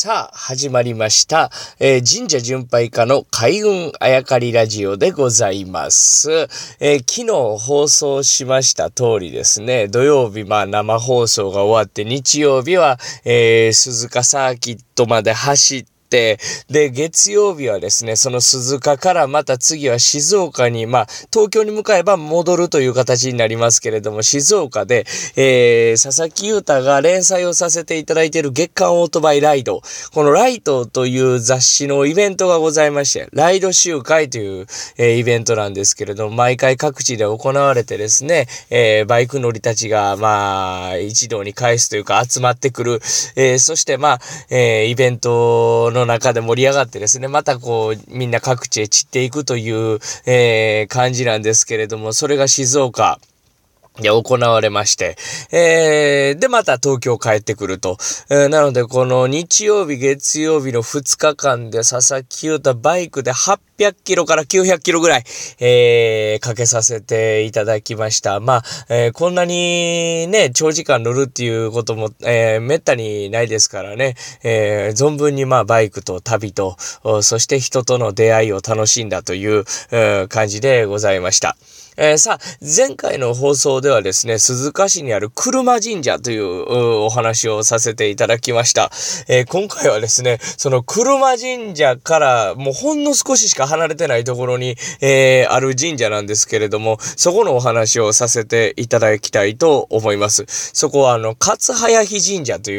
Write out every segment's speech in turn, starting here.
さあ、始まりました。えー、神社巡拝家の開運あやかりラジオでございます。えー、昨日放送しました通りですね、土曜日、まあ生放送が終わって、日曜日は、えー、鈴鹿サーキットまで走って、、で、月曜日はですね、その鈴鹿からまた次は静岡に、まあ、東京に向かえば戻るという形になりますけれども、静岡で、えー、佐々木優太が連載をさせていただいている月刊オートバイライド。このライトという雑誌のイベントがございまして、ライド集会という、えー、イベントなんですけれども、毎回各地で行われてですね、えー、バイク乗りたちが、まあ、一堂に返すというか集まってくる、えー、そしてまあ、えー、イベントのの中で盛り上がってですね、またこう、みんな各地へ散っていくという、えー、感じなんですけれども、それが静岡、で、行われまして、えー、で、また東京帰ってくると。えー、なので、この日曜日、月曜日の2日間で佐々木優太バイクで800キロから900キロぐらい、えー、かけさせていただきました。まあ、えー、こんなにね、長時間乗るっていうことも、えー、めったにないですからね、えー、存分にまあ、バイクと旅と、そして人との出会いを楽しんだという、えー、感じでございました。えー、さあ、前回の放送ではですね、鈴鹿市にある車神社というお話をさせていただきました。えー、今回はですね、その車神社からもうほんの少ししか離れてないところに、えー、ある神社なんですけれども、そこのお話をさせていただきたいと思います。そこはあの、勝早日神社とい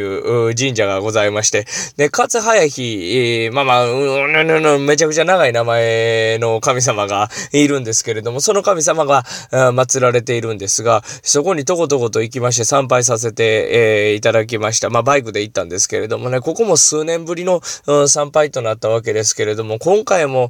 う神社がございまして、で、勝早日、えー、まあまあ、うん、めちゃくちゃ長い名前の神様がいるんですけれども、その神様がが祀られているんですが、そこにとことこと行きまして参拝させて、えー、いただきました。まあ、バイクで行ったんですけれどもね、ここも数年ぶりの、うん、参拝となったわけですけれども、今回も、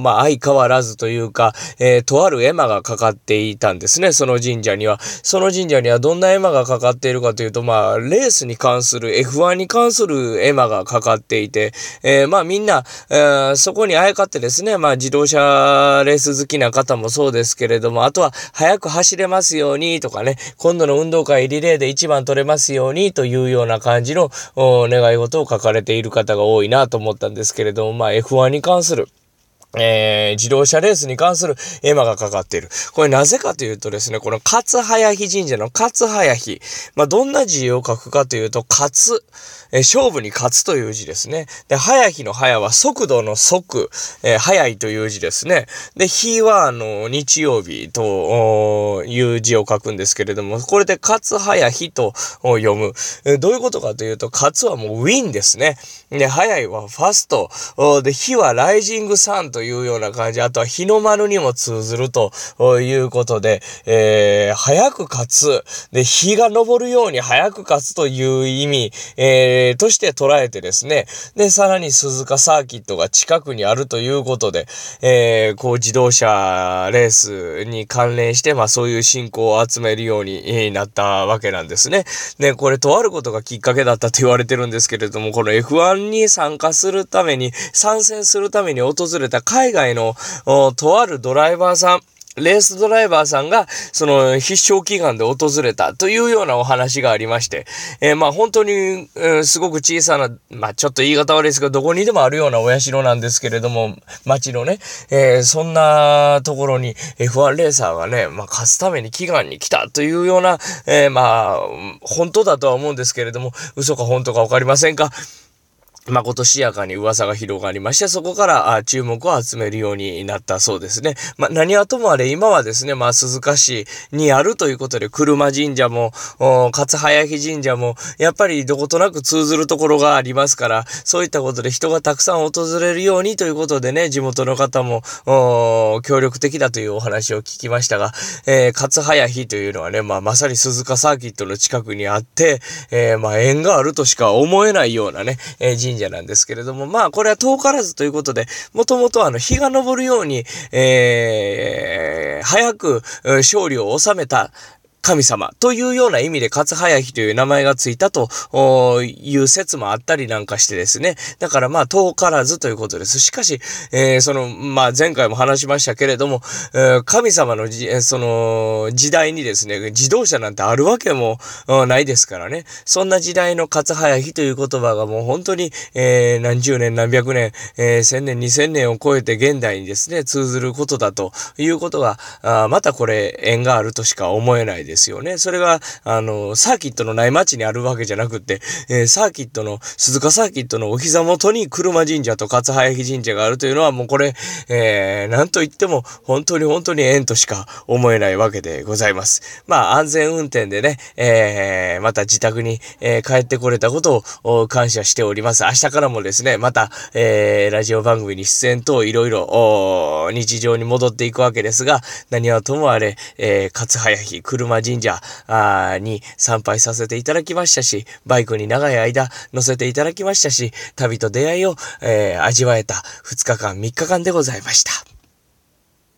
まあ、相変わらずというか、えー、とある絵馬がかかっていたんですね、その神社には。その神社にはどんな絵馬がかかっているかというと、まあ、レースに関する、F1 に関する絵馬がかかっていて、えー、まあ、みんな、え、そこにあやかってですね、まあ、自動車レース好きな方もそうですですけれども、あとは早く走れますようにとかね、今度の運動会リレーで1番取れますようにというような感じの願い事を書かれている方が多いなと思ったんですけれども、まあ F1 に関するえー、自動車レースに関する絵馬がかかっている。これなぜかというとですね、この勝早日神社の勝早日。まあ、どんな字を書くかというと、勝、えー、勝負に勝つという字ですね。で、早日の早は速度の速、えー、早いという字ですね。で、日は、あの、日曜日という字を書くんですけれども、これで勝早日と読む。えー、どういうことかというと、勝はもうウィンですね。で、早いはファスト。で、日はライジングサンとというような感じ。あとは日の丸にも通ずるということで、えー、早く勝つ。で、日が昇るように早く勝つという意味、えー、として捉えてですね。で、さらに鈴鹿サーキットが近くにあるということで、えー、こう自動車レースに関連して、まあそういう信仰を集めるようになったわけなんですね。で、これとあることがきっかけだったと言われてるんですけれども、この F1 に参加するために、参戦するために訪れた海外の、とあるドライバーさん、レースドライバーさんが、その、必勝祈願で訪れたというようなお話がありまして、えー、まあ本当に、えー、すごく小さな、まあちょっと言い方悪いですけど、どこにでもあるようなお社なんですけれども、街のね、えー、そんなところに F1 レーサーがね、まあ勝つために祈願に来たというような、えまあ、本当だとは思うんですけれども、嘘か本当かわかりませんか？まことしやかに噂が広がりまして、そこから注目を集めるようになったそうですね。まあ、何はともあれ、今はですね、まあ、鈴鹿市にあるということで、車神社も、勝早日神社も、やっぱりどことなく通ずるところがありますから、そういったことで人がたくさん訪れるようにということでね、地元の方も、協力的だというお話を聞きましたが、えー、勝早日というのはね、まあ、まさに鈴鹿サーキットの近くにあって、えー、まあ、縁があるとしか思えないようなね、えー、神社なんですけれども、まあ、これは遠からずということで、もともとあの、日が昇るように、えー、早く勝利を収めた、神様というような意味で勝早日という名前がついたという説もあったりなんかしてですね。だからまあ遠からずということです。しかし、えー、その、まあ前回も話しましたけれども、えー、神様のじ、その時代にですね、自動車なんてあるわけもないですからね。そんな時代の勝早日という言葉がもう本当に、えー、何十年何百年、えー、千年二千年を超えて現代にですね、通ずることだということが、あまたこれ縁があるとしか思えないですですよね。それが、あの、サーキットのない街にあるわけじゃなくて、えー、サーキットの、鈴鹿サーキットのお膝元に車神社と勝早日神社があるというのはもうこれ、えー、なんと言っても本当に本当に縁としか思えないわけでございます。まあ安全運転でね、えー、また自宅に、えー、帰ってこれたことを感謝しております。明日からもですね、また、えー、ラジオ番組に出演等いろいろ日常に戻っていくわけですが、何はともあれ、えー、勝早日車神社に参拝させていただきましたし、バイクに長い間乗せていただきましたし、旅と出会いを、えー、味わえた2日間、3日間でございました。